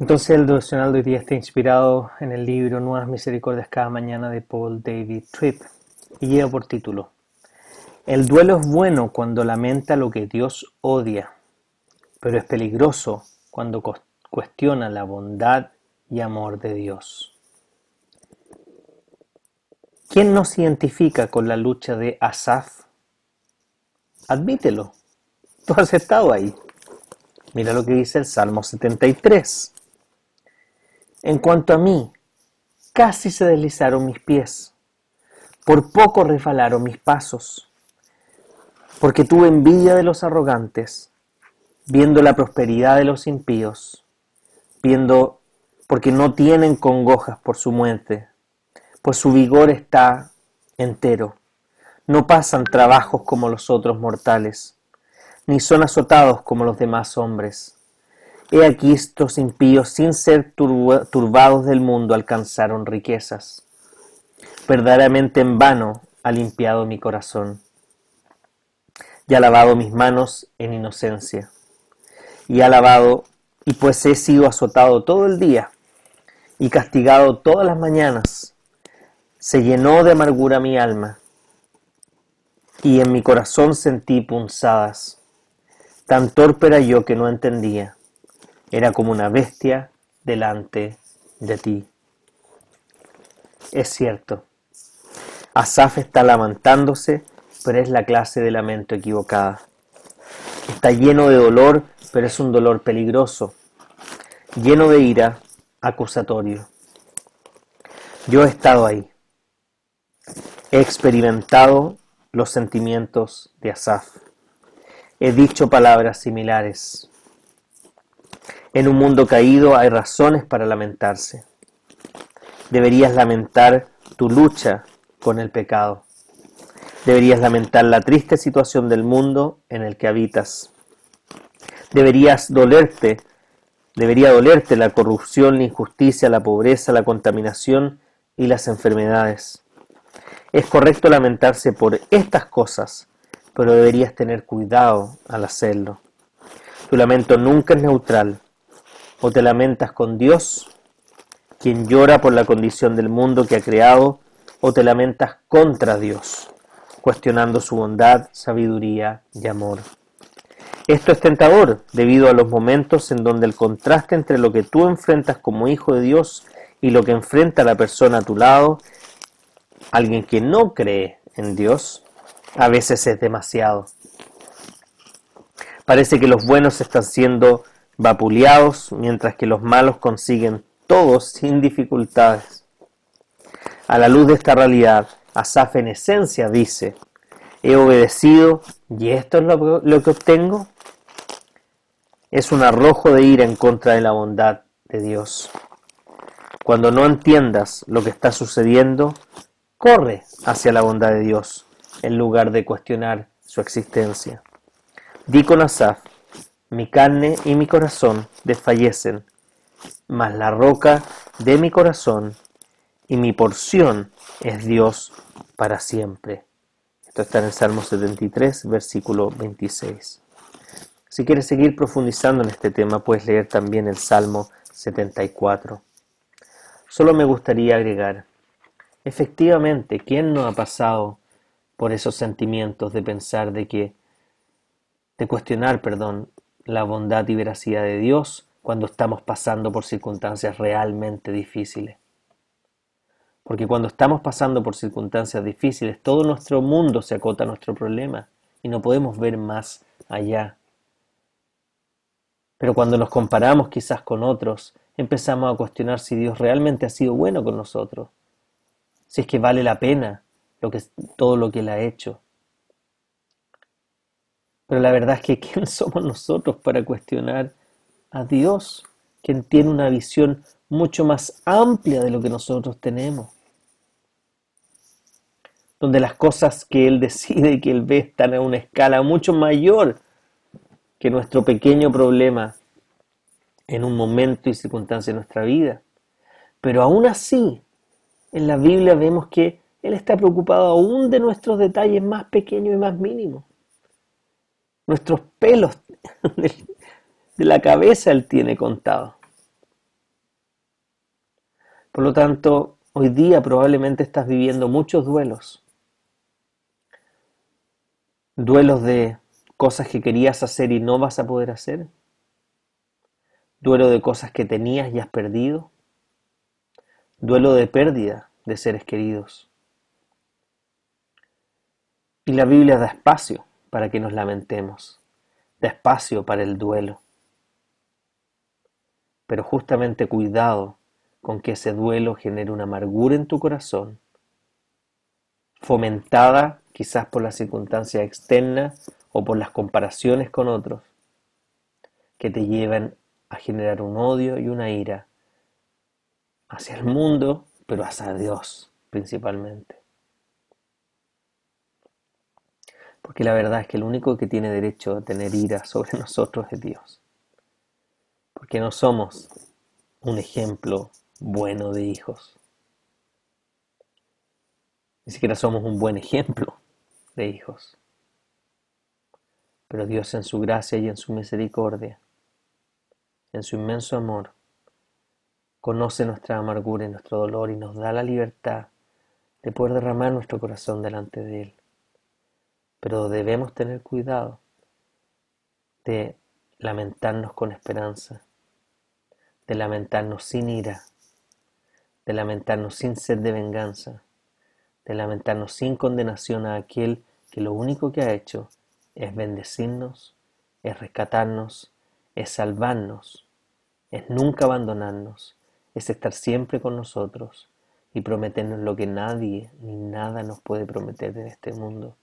Entonces el devocional de hoy día está inspirado en el libro Nuevas Misericordias cada mañana de Paul David Tripp y lleva por título El duelo es bueno cuando lamenta lo que Dios odia, pero es peligroso cuando cuestiona la bondad y amor de Dios. ¿Quién no se identifica con la lucha de Asaf? Admítelo, tú has estado ahí. Mira lo que dice el Salmo 73. En cuanto a mí, casi se deslizaron mis pies, por poco refalaron mis pasos, porque tuve envidia de los arrogantes, viendo la prosperidad de los impíos, viendo porque no tienen congojas por su muerte, pues su vigor está entero. No pasan trabajos como los otros mortales, ni son azotados como los demás hombres He aquí estos impíos, sin ser turbados del mundo, alcanzaron riquezas. Verdaderamente en vano ha limpiado mi corazón y ha lavado mis manos en inocencia. Y ha lavado, y pues he sido azotado todo el día y castigado todas las mañanas. Se llenó de amargura mi alma, y en mi corazón sentí punzadas. Tan torpe era yo que no entendía era como una bestia delante de ti. Es cierto, Asaf está lamentándose, pero es la clase de lamento equivocada. Está lleno de dolor, pero es un dolor peligroso, lleno de ira, acusatorio. Yo he estado ahí. He experimentado los sentimientos de Asaf. He dicho palabras similares. En un mundo caído hay razones para lamentarse. Deberías lamentar tu lucha con el pecado. Deberías lamentar la triste situación del mundo en el que habitas. Deberías dolerte, debería dolerte la corrupción, la injusticia, la pobreza, la contaminación y las enfermedades. Es correcto lamentarse por estas cosas, pero deberías tener cuidado al hacerlo. Tu lamento nunca es neutral o te lamentas con Dios, quien llora por la condición del mundo que ha creado, o te lamentas contra Dios, cuestionando su bondad, sabiduría y amor. Esto es tentador debido a los momentos en donde el contraste entre lo que tú enfrentas como hijo de Dios y lo que enfrenta la persona a tu lado, alguien que no cree en Dios, a veces es demasiado. Parece que los buenos están siendo vapuleados, mientras que los malos consiguen todos sin dificultades. A la luz de esta realidad, Asaf en esencia dice, he obedecido y esto es lo, lo que obtengo. Es un arrojo de ira en contra de la bondad de Dios. Cuando no entiendas lo que está sucediendo, corre hacia la bondad de Dios en lugar de cuestionar su existencia. Di con Asaf, mi carne y mi corazón desfallecen, mas la roca de mi corazón y mi porción es Dios para siempre. Esto está en el Salmo 73, versículo 26. Si quieres seguir profundizando en este tema, puedes leer también el Salmo 74. Solo me gustaría agregar, efectivamente, ¿quién no ha pasado por esos sentimientos de pensar de que, de cuestionar, perdón, la bondad y veracidad de Dios cuando estamos pasando por circunstancias realmente difíciles. Porque cuando estamos pasando por circunstancias difíciles, todo nuestro mundo se acota a nuestro problema y no podemos ver más allá. Pero cuando nos comparamos quizás con otros, empezamos a cuestionar si Dios realmente ha sido bueno con nosotros, si es que vale la pena lo que, todo lo que Él ha hecho. Pero la verdad es que ¿quién somos nosotros para cuestionar a Dios, quien tiene una visión mucho más amplia de lo que nosotros tenemos? Donde las cosas que Él decide y que Él ve están a una escala mucho mayor que nuestro pequeño problema en un momento y circunstancia de nuestra vida. Pero aún así, en la Biblia vemos que Él está preocupado aún de nuestros detalles más pequeños y más mínimos. Nuestros pelos de la cabeza Él tiene contado. Por lo tanto, hoy día probablemente estás viviendo muchos duelos. Duelos de cosas que querías hacer y no vas a poder hacer duelo de cosas que tenías y has perdido, duelo de pérdida de seres queridos. Y la Biblia da espacio para que nos lamentemos, da espacio para el duelo. Pero justamente cuidado con que ese duelo genere una amargura en tu corazón, fomentada quizás por las circunstancias externas o por las comparaciones con otros, que te llevan a generar un odio y una ira hacia el mundo, pero hacia Dios principalmente. Porque la verdad es que el único que tiene derecho a tener ira sobre nosotros es Dios. Porque no somos un ejemplo bueno de hijos. Ni siquiera somos un buen ejemplo de hijos. Pero Dios en su gracia y en su misericordia en su inmenso amor, conoce nuestra amargura y nuestro dolor y nos da la libertad de poder derramar nuestro corazón delante de Él. Pero debemos tener cuidado de lamentarnos con esperanza, de lamentarnos sin ira, de lamentarnos sin sed de venganza, de lamentarnos sin condenación a aquel que lo único que ha hecho es bendecirnos, es rescatarnos, es salvarnos, es nunca abandonarnos, es estar siempre con nosotros y prometernos lo que nadie ni nada nos puede prometer en este mundo,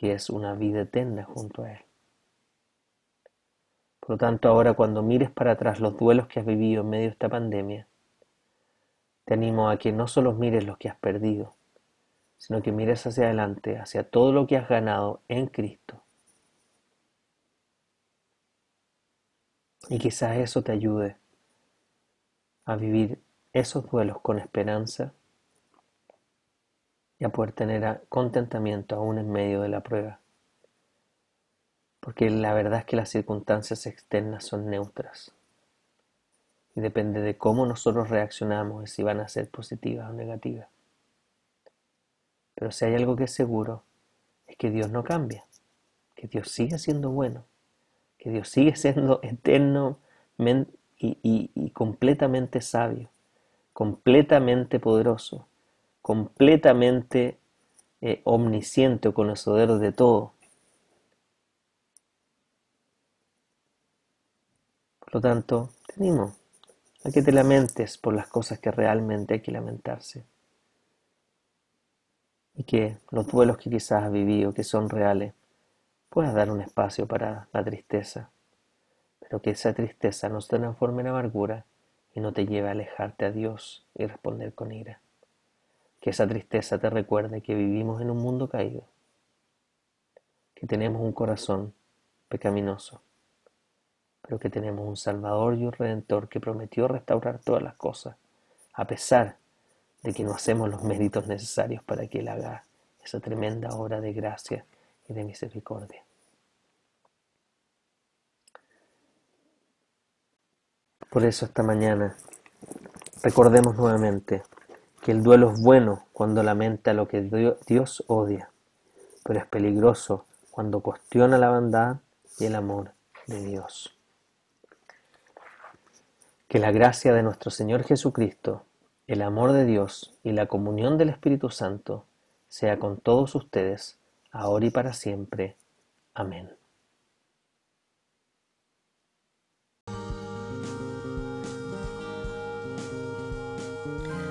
que es una vida eterna junto a Él. Por lo tanto, ahora cuando mires para atrás los duelos que has vivido en medio de esta pandemia, te animo a que no solo mires los que has perdido, sino que mires hacia adelante, hacia todo lo que has ganado en Cristo Y quizás eso te ayude a vivir esos duelos con esperanza y a poder tener contentamiento aún en medio de la prueba. Porque la verdad es que las circunstancias externas son neutras. Y depende de cómo nosotros reaccionamos y si van a ser positivas o negativas. Pero si hay algo que es seguro, es que Dios no cambia, que Dios sigue siendo bueno que Dios sigue siendo eterno y, completamente sabio, completamente poderoso, completamente eh, omnisciente o conocedor de todo. Por lo tanto, te animo a que te lamentes por las cosas que realmente hay que lamentarse. Y que los duelos que quizás has vivido, que son reales, puedas dar un espacio para la tristeza, pero que esa tristeza no se transforme en amargura y no te lleve a alejarte a Dios y responder con ira. Que esa tristeza te recuerde que vivimos en un mundo caído, que tenemos un corazón pecaminoso, pero que tenemos un Salvador y un Redentor que prometió restaurar todas las cosas, a pesar de que no hacemos los méritos necesarios para que Él haga esa tremenda obra de gracia de misericordia. Por eso esta mañana recordemos nuevamente que el duelo es bueno cuando lamenta lo que Dios odia, pero es peligroso cuando cuestiona la bondad y el amor de Dios. Que la gracia de nuestro Señor Jesucristo, el amor de Dios y la comunión del Espíritu Santo sea con todos ustedes ahora y para siempre. Amén.